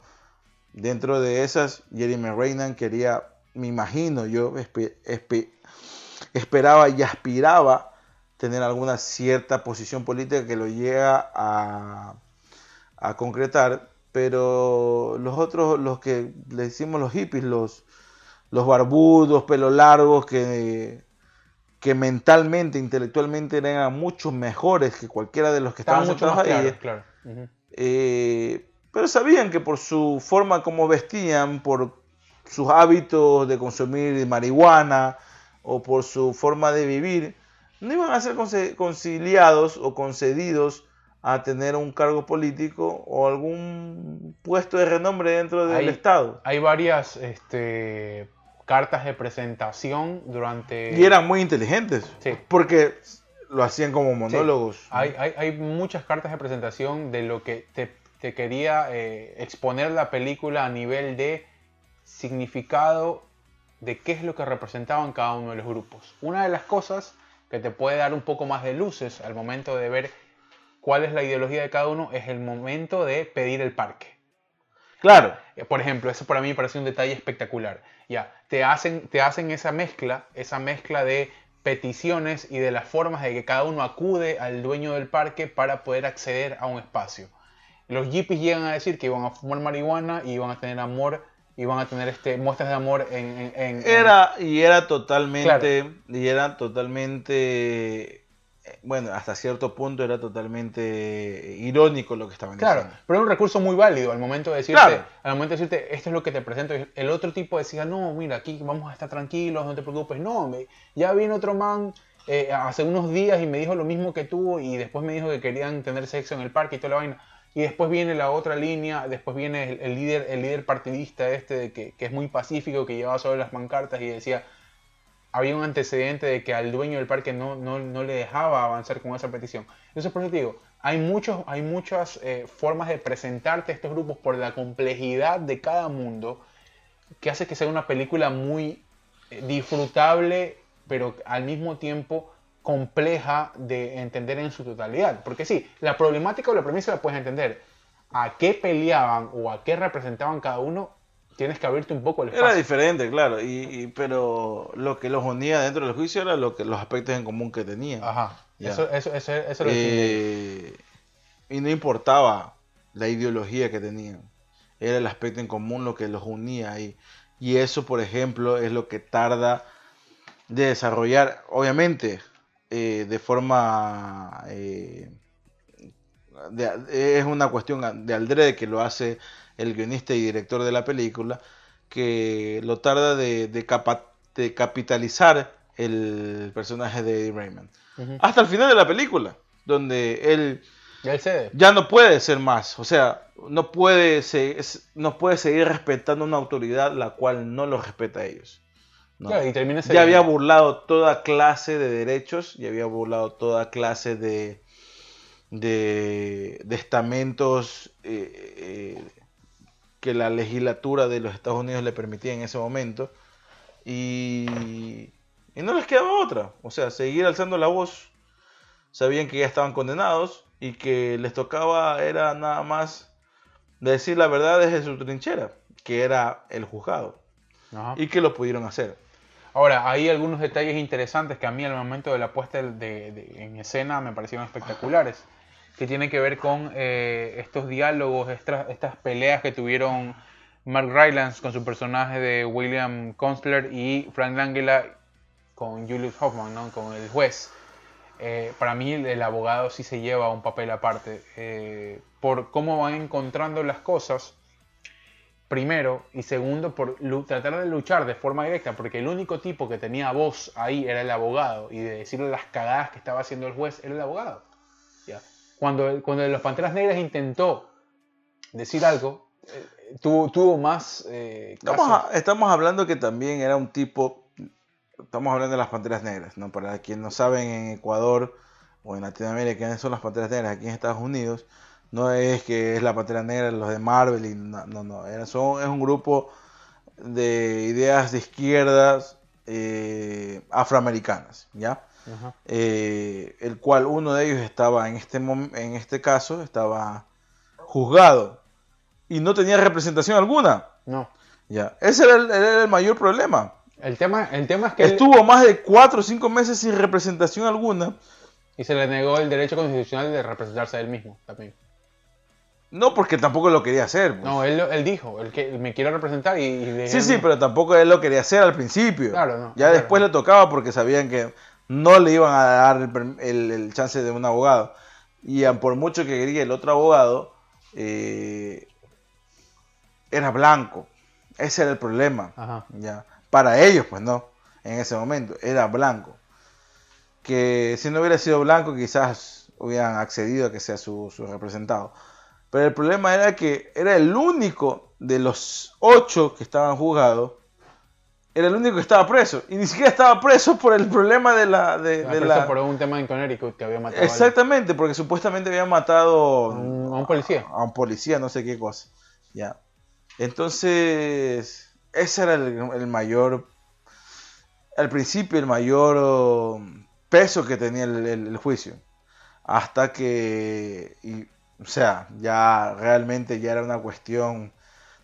Dentro de esas, Jeremy Renan quería, me imagino yo, espe- espe- esperaba y aspiraba tener alguna cierta posición política que lo llega a, a concretar, pero los otros, los que le decimos los hippies, los, los barbudos, pelo largos, que, que mentalmente, intelectualmente eran mucho mejores que cualquiera de los que Estaban sentados ahí. claro. Eh, pero sabían que por su forma como vestían, por sus hábitos de consumir marihuana o por su forma de vivir, no iban a ser conciliados o concedidos a tener un cargo político o algún puesto de renombre dentro del Estado. Hay varias este, cartas de presentación durante... Y eran muy inteligentes, Sí. porque lo hacían como monólogos. Hay, hay, hay muchas cartas de presentación de lo que te, te quería eh, exponer la película a nivel de significado de qué es lo que representaban cada uno de los grupos. Una de las cosas que te puede dar un poco más de luces al momento de ver cuál es la ideología de cada uno es el momento de pedir el parque. Claro, Eh, Por ejemplo, eso para mí me parece un detalle espectacular. Ya, te hacen, te hacen esa mezcla, esa mezcla de peticiones y de las formas de que cada uno acude al dueño del parque para poder acceder a un espacio. Los yippies llegan a decir que iban a fumar marihuana y iban a tener amor, iban a tener este, muestras de amor en... en- Era, y era totalmente, y era totalmente, bueno, hasta cierto punto era totalmente irónico lo que estaban Claro, diciendo. pero es un recurso muy válido al momento de decirte, Claro. al momento de decirte, esto es lo que te presento. El otro tipo decía, no, mira, aquí vamos a estar tranquilos, no te preocupes. No, me- ya vino otro man eh, hace unos días y me dijo lo mismo que tú y después me dijo que querían tener sexo en el parque y toda la vaina. Y después viene la otra línea, después viene el, el líder, el líder partidista este de que, que es muy pacífico, que llevaba solo las pancartas y decía, había un antecedente de que al dueño del parque no, no, no le dejaba avanzar con esa petición. Entonces, por eso te digo, hay, muchos, hay muchas eh, formas de presentarte estos grupos por la complejidad de cada mundo que hace que sea una película muy eh, disfrutable, pero al mismo tiempo compleja de entender en su totalidad. Porque sí, la problemática o la premisa la puedes entender. A qué peleaban o a qué representaban cada uno, tienes que abrirte un poco el Era espacio. diferente, claro, y, y- pero lo que los unía dentro del juicio era lo que los aspectos en común que tenían. Ajá. Ya. Eso, eso, eso, eso es lo que Eh, y no importaba la ideología que tenían, era el aspecto en común lo que los unía ahí. Y eso, por ejemplo, es lo que tarda de desarrollar, obviamente, eh, de forma... eh, de- es una cuestión de Aldrede que lo hace el guionista y director de la película, que lo tarda de, de capa- de capitalizar el personaje de Eddie Raymond hasta el final de la película, donde él Ya cede. ya no puede ser más, o sea, no puede, se- es- no puede seguir respetando una autoridad la cual no lo respeta a ellos. ¿no? Claro, y termina Ya había burlado toda clase de derechos y había burlado toda clase de, de, de estamentos eh, eh, que la legislatura de los Estados Unidos le permitía en ese momento. Y, y no les quedaba otra. O sea, seguir alzando la voz. Sabían que ya estaban condenados y que les tocaba era nada más decir la verdad desde su trinchera, que era el juzgado. Ajá. Y que lo pudieron hacer. Ahora, hay algunos detalles interesantes que a mí al momento de la puesta de, de- en escena me parecieron espectaculares, que tienen que ver con eh, estos diálogos, estas, estas peleas que tuvieron Mark Rylance con su personaje de William Constler y Frank Langella con Julius Hoffman, ¿no? con el juez. Eh, para mí el, abogado sí se lleva un papel aparte, eh, por cómo van encontrando las cosas primero y segundo por tratar de luchar de forma directa porque el único tipo que tenía voz ahí era el abogado y de decirle las cagadas que estaba haciendo el juez era el abogado. Cuando cuando los Panteras Negras intentó decir algo eh, tuvo, tuvo más eh, Estamos, estamos hablando que también era un tipo, estamos hablando de las Panteras Negras, ¿no? Para quienes no saben, en Ecuador o en Latinoamérica quiénes son las Panteras Negras, aquí en Estados Unidos, no es que es la Pantera Negra los de Marvel, y no, no, no, era, son, es un grupo de ideas de izquierdas eh, afroamericanas, ¿ya? Ajá. Eh, el cual uno de ellos estaba en este, en este caso, estaba juzgado y no tenía representación alguna. No. Ya, ese era el, era el mayor problema. El tema, el tema es que él- Estuvo más de cuatro o cinco meses sin representación alguna. y se le negó el derecho constitucional de representarse a él mismo también. No porque tampoco lo quería hacer. pues. No, él, él dijo, el que me quiero representar y, y Sí, sí, pero tampoco él lo quería hacer al principio. Claro, no, Ya claro. después le tocaba porque sabían que no le iban a dar el, el- el chance de un abogado. Y por mucho que quería el otro abogado, eh, era blanco. Ese era el problema. Ajá. Ya. Para ellos, pues no. En ese momento, era blanco. Que si no hubiera sido blanco, quizás hubieran accedido a que sea su, su representado. Pero el problema era que era el único de los ocho que estaban juzgados. Era el único que estaba preso. Y ni siquiera estaba preso por el problema de la. De, la- por un tema en Connecticut que había matado a- Exactamente, porque supuestamente habían matado a un, policía. a un policía, no sé qué cosa. Ya. Entonces, ese era el, el mayor, al principio, el mayor oh, peso que tenía el, el- el juicio. Hasta que, y, o sea, ya realmente ya era una cuestión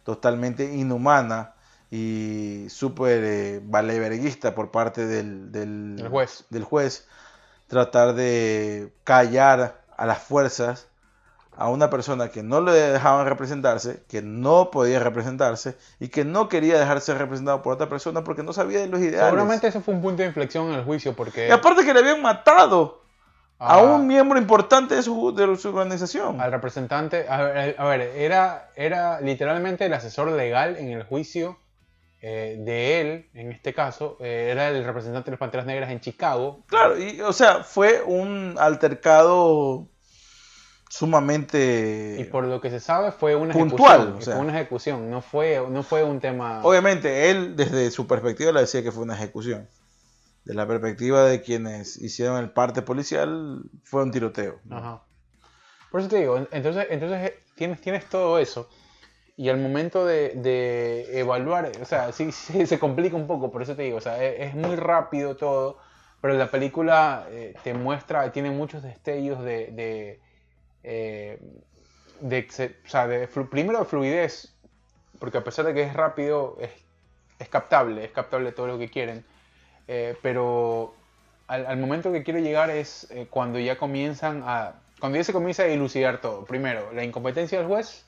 totalmente inhumana y súper eh, valeverguista por parte del, del, El juez. del juez tratar de callar a las fuerzas a una persona que no le dejaban representarse, que no podía representarse y que no quería dejarse representado por otra persona porque no sabía de los ideales. Seguramente eso fue un punto de inflexión en el juicio porque Y aparte que le habían matado a a- un miembro importante de su, de su organización. al representante, a ver, a ver, era, era literalmente el asesor legal en el juicio eh, de él, en este caso, eh, era el representante de los Panteras Negras en Chicago. Claro, y o sea, fue un altercado sumamente... Y por lo que se sabe fue una Puntual, ejecución. o sea. Fue una ejecución, no fue, no fue un tema... Obviamente, él desde su perspectiva le decía que fue una ejecución. De la perspectiva de quienes hicieron el parte policial, fue un tiroteo. Ajá. Por eso te digo, entonces, entonces eh, tienes, tienes todo eso. Y al momento de, de evaluar, o sea, sí, (laughs) sí, se complica un poco, por eso te digo, o sea, es, es muy rápido todo, pero la película eh, te muestra, tiene muchos destellos de, de, eh, de, o sea, de primero de fluidez, porque a pesar de que es rápido, es, es captable, es captable todo lo que quieren, eh, pero al, al momento que quiero llegar es eh, cuando ya comienzan a. Cuando ya se comienza a dilucidar todo. Primero, la incompetencia del juez.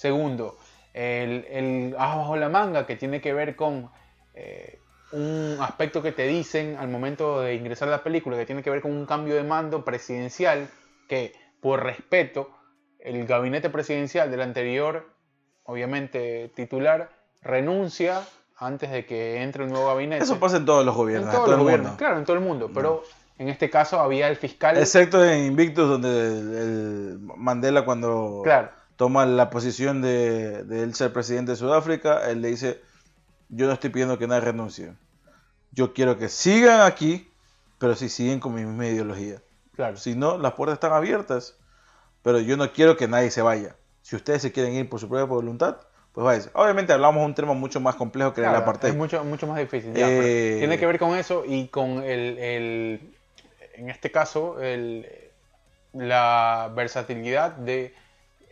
Segundo, el, el as bajo la manga que tiene que ver con eh, un aspecto que te dicen al momento de ingresar a la película, que tiene que ver con un cambio de mando presidencial que, por respeto, el gabinete presidencial del anterior, obviamente titular, renuncia antes de que entre el nuevo gabinete. Eso pasa en todos los En gobiernos, todos en todo los gobiernos, mundo. claro, en todo el mundo. Pero en este caso había el fiscal. Excepto en Invictus, donde el, el Mandela cuando Claro, toma la posición de, de él ser presidente de Sudáfrica, él le dice, yo no estoy pidiendo que nadie renuncie. Yo quiero que sigan aquí, pero si siguen con mi misma ideología. claro. Si no, las puertas están abiertas, pero yo no quiero que nadie se vaya. Si ustedes se quieren ir por su propia voluntad, pues váyanse. Obviamente hablamos de un tema mucho más complejo que Claro, el apartheid. es mucho, mucho más difícil. ya, Eh, tiene que ver con eso y con el, el- en este caso, el, la versatilidad de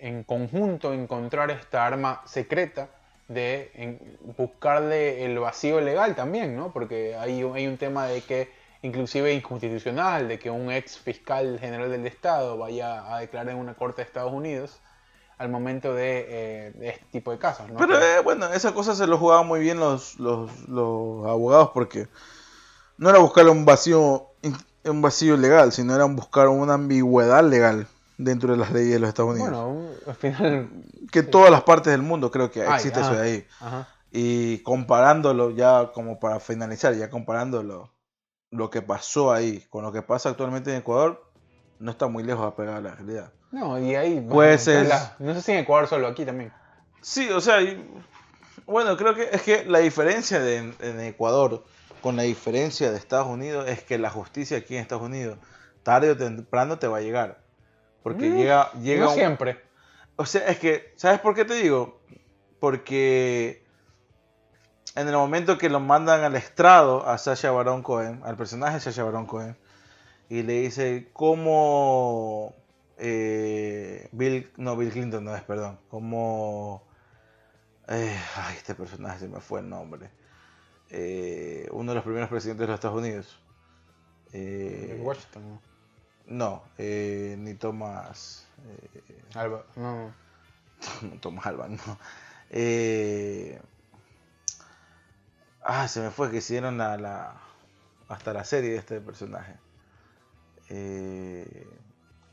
en conjunto encontrar esta arma secreta de en- buscarle el vacío legal también, ¿no? Porque hay, un- hay un tema de que inclusive inconstitucional, de que un ex fiscal general del Estado vaya a declarar en una corte de Estados Unidos al momento de, eh, de este tipo de casos, ¿no? Pero eh, bueno, esa cosa se lo jugaban muy bien los, los, los abogados porque no era buscar un vacío, un vacío legal, sino era buscar una ambigüedad legal dentro de las leyes de los Estados Unidos. Bueno, al final. (laughs) que todas las partes del mundo creo que Ay, existe eso de ahí. Ajá. Y comparándolo ya como para finalizar, ya comparándolo lo que pasó ahí con lo que pasa actualmente en Ecuador, no está muy lejos de pegar a la realidad. No, y ahí. Pues bueno, es- la- No sé si en Ecuador solo, aquí también. Sí, o sea, y- bueno, creo que es que la diferencia de en Ecuador con la diferencia de Estados Unidos es que la justicia aquí en Estados Unidos tarde o temprano te va a llegar. Porque Mm, llega, llega no un- siempre. O sea, es que, ¿sabes por qué te digo? Porque en el momento que lo mandan al estrado a Sasha Baron Cohen, al personaje de Sasha Baron Cohen, y le dice cómo eh, Bill, no Bill Clinton no es, perdón, cómo eh, ay, este personaje se me fue el nombre, eh, uno de los primeros presidentes de los Estados Unidos. Washington. No, eh, ni Thomas. eh, Alba. No. no, (laughs) Thomas Alba, no. Eh, ah, se me fue que hicieron la, la- hasta la serie de este personaje. Eh,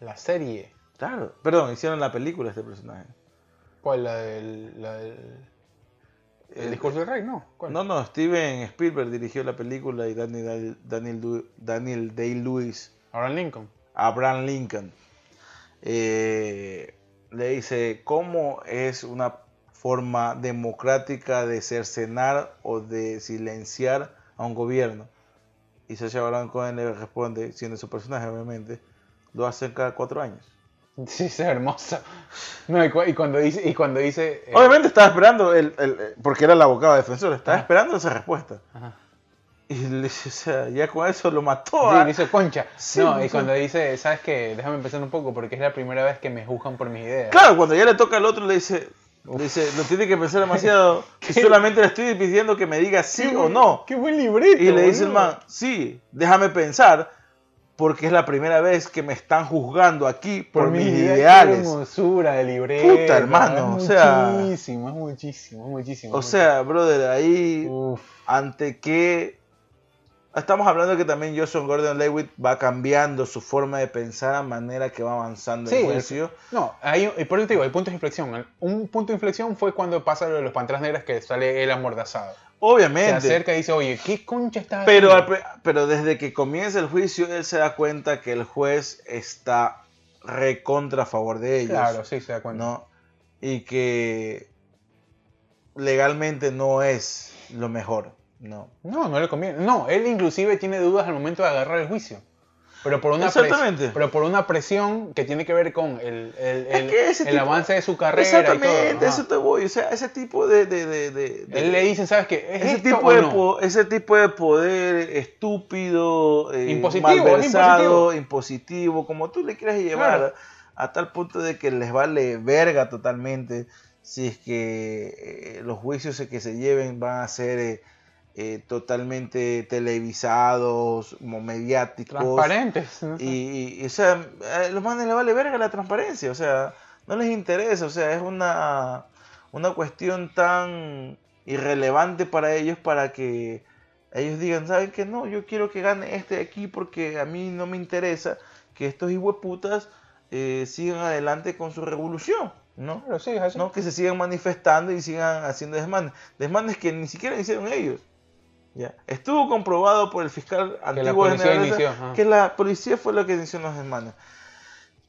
La serie. claro, perdón, hicieron la película de este personaje. ¿Cuál? La del. La del... ¿El discurso del rey? No. ¿Cuál? No, no, Steven Spielberg dirigió la película y Daniel, Daniel, Daniel Day-Lewis Abraham Lincoln. Abraham Lincoln. eh, le dice cómo es una forma democrática de cercenar o de silenciar a un gobierno. Y Sacha Baron Cohen le responde, siendo su personaje obviamente, lo hacen cada cuatro años. (laughs) Sí, es hermoso. No, y, cu- y cuando dice. Y cuando dice eh, Obviamente estaba esperando, el, el- el- porque era el abogado defensor, estaba Ajá. esperando esa respuesta. Ajá. (laughs) Y le dice, o sea, ya con eso lo mató. Sí, ¿ah? dice concha. Sí, no, y cuando dice, ¿sabes qué? Déjame pensar un poco porque es la primera vez que me juzgan por mis ideas. Claro, cuando ya le toca al otro le dice, le dice, lo tiene que pensar (laughs) demasiado. y solamente le estoy pidiendo que me diga sí Qué o no. Qué buen libreto. Y le dice el man, sí, déjame pensar, porque es la primera vez que me están juzgando aquí por, mis ideas, Qué ideales. hermosura de libreto. Puta, hermano, es o sea- Muchísimo, es muchísimo, es muchísimo. O sea, brother, ahí Uf. ante que estamos hablando de que también Johnson Gordon Lewitt va cambiando su forma de pensar a manera que va avanzando Sí, el juicio. No, hay, y por eso te digo, hay puntos de inflexión. Un punto de inflexión fue cuando pasa lo de los panteras negras que sale él amordazado. Se Obviamente. acerca y dice, oye, ¿qué concha estás Pero, al pero desde que comienza el juicio, él se da cuenta que el juez está recontra a favor de ellos. Claro, sí, se da cuenta. ¿no? Y que legalmente no es lo mejor. No. No, no le conviene. No, él inclusive tiene dudas al momento de agarrar el juicio. Pero por una, pres- Exactamente. pero por una presión que tiene que ver con el, el, Es el- que el tipo- avance de su carrera y Exactamente, todo. eso te voy. O sea, ese tipo de. de, de- de- de- Él le dicen, ¿sabes qué? ¿Es ese, esto tipo o de no? po- ese tipo de poder estúpido, eh, Impositivo, malversado, impositivo, como tú le quieras llevar, Claro. a tal punto de que les vale verga totalmente si es que eh, los juicios que se lleven van a ser eh, eh, totalmente televisados, como mediáticos. Transparentes. ¿no? Y, o sea, a los manes les vale verga la transparencia, o sea, no les interesa, o sea, es una, una cuestión tan irrelevante para ellos para que ellos digan, ¿saben qué? No, yo quiero que gane este de aquí porque a mí no me interesa que estos hijueputas eh, sigan adelante con su revolución, ¿no? Claro, sí, es así. ¿no? Que se sigan manifestando y sigan haciendo desmanes. Desmanes que ni siquiera hicieron ellos. ¿Ya? Estuvo comprobado por el fiscal la antiguo policía general inició, que la policía fue la que inició los desmanes.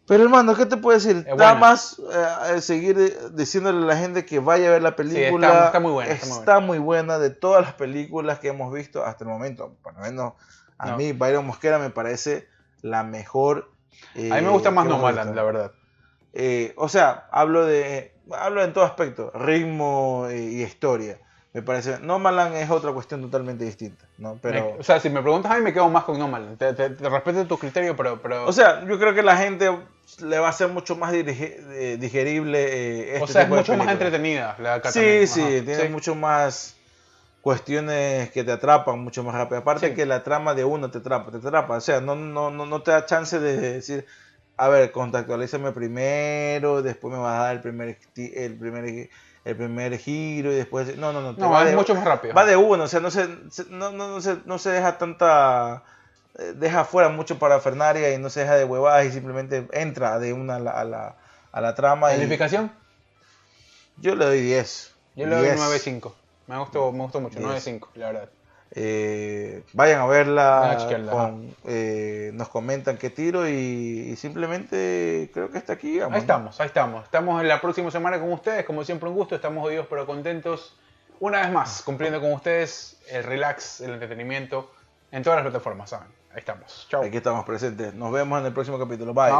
Pero hermano, ¿qué te puedo decir? Buena. más eh, seguir eh, diciéndole a la gente que vaya a ver la película. está- está muy buena, está muy Está muy buena de todas las películas que hemos visto hasta el momento. Por lo menos a No. mí, Byron Mosquera me parece la mejor. eh, a mí me gusta más que Nomadland, la verdad. Eh, o sea, hablo de hablo en todo aspecto, ritmo eh, y historia. Me parece, Nomadland es otra cuestión totalmente distinta, ¿no? Pero, Me- o sea, si me preguntas a mí, me quedo más con Nomadland. Te, te- te respeto tu criterio, pero... pero o sea, yo creo que la gente le va a ser mucho más dirige- eh, digerible eh, este o sea, es tipo de mucho más entretenida la Sí, sí, tiene sí. mucho más cuestiones que te atrapan mucho más rápido. Aparte Sí. que la trama de uno te atrapa, te atrapa. O sea, no, no, no, no te da chance de decir, a ver, contactualízame primero, después me vas a dar el primer, el primer, el primer giro y después... No, no, no. No, va es de- mucho más rápido. Va de uno, o sea, no se, no, no, no se, no se deja tanta... eh, Deja fuera mucho para Fernaria y no se deja de huevadas y simplemente entra de una a la, a la, a la trama. y- ¿Calificación? yo le doy 10. Yo le doy 10. 9.5. Me gustó, me gustó mucho, 10. 9.5, la verdad. Eh, vayan a verla, con- eh, nos comentan qué tiro y, y simplemente creo que está aquí. digamos, Ahí ¿no? estamos, ahí estamos. Estamos en la próxima semana con ustedes, como siempre un gusto, estamos jodidos pero contentos. Una vez más, cumpliendo con ustedes el relax, el entretenimiento en todas las plataformas, ¿saben? Ahí estamos. Chao. Aquí estamos presentes. Nos vemos en el próximo capítulo. Bye.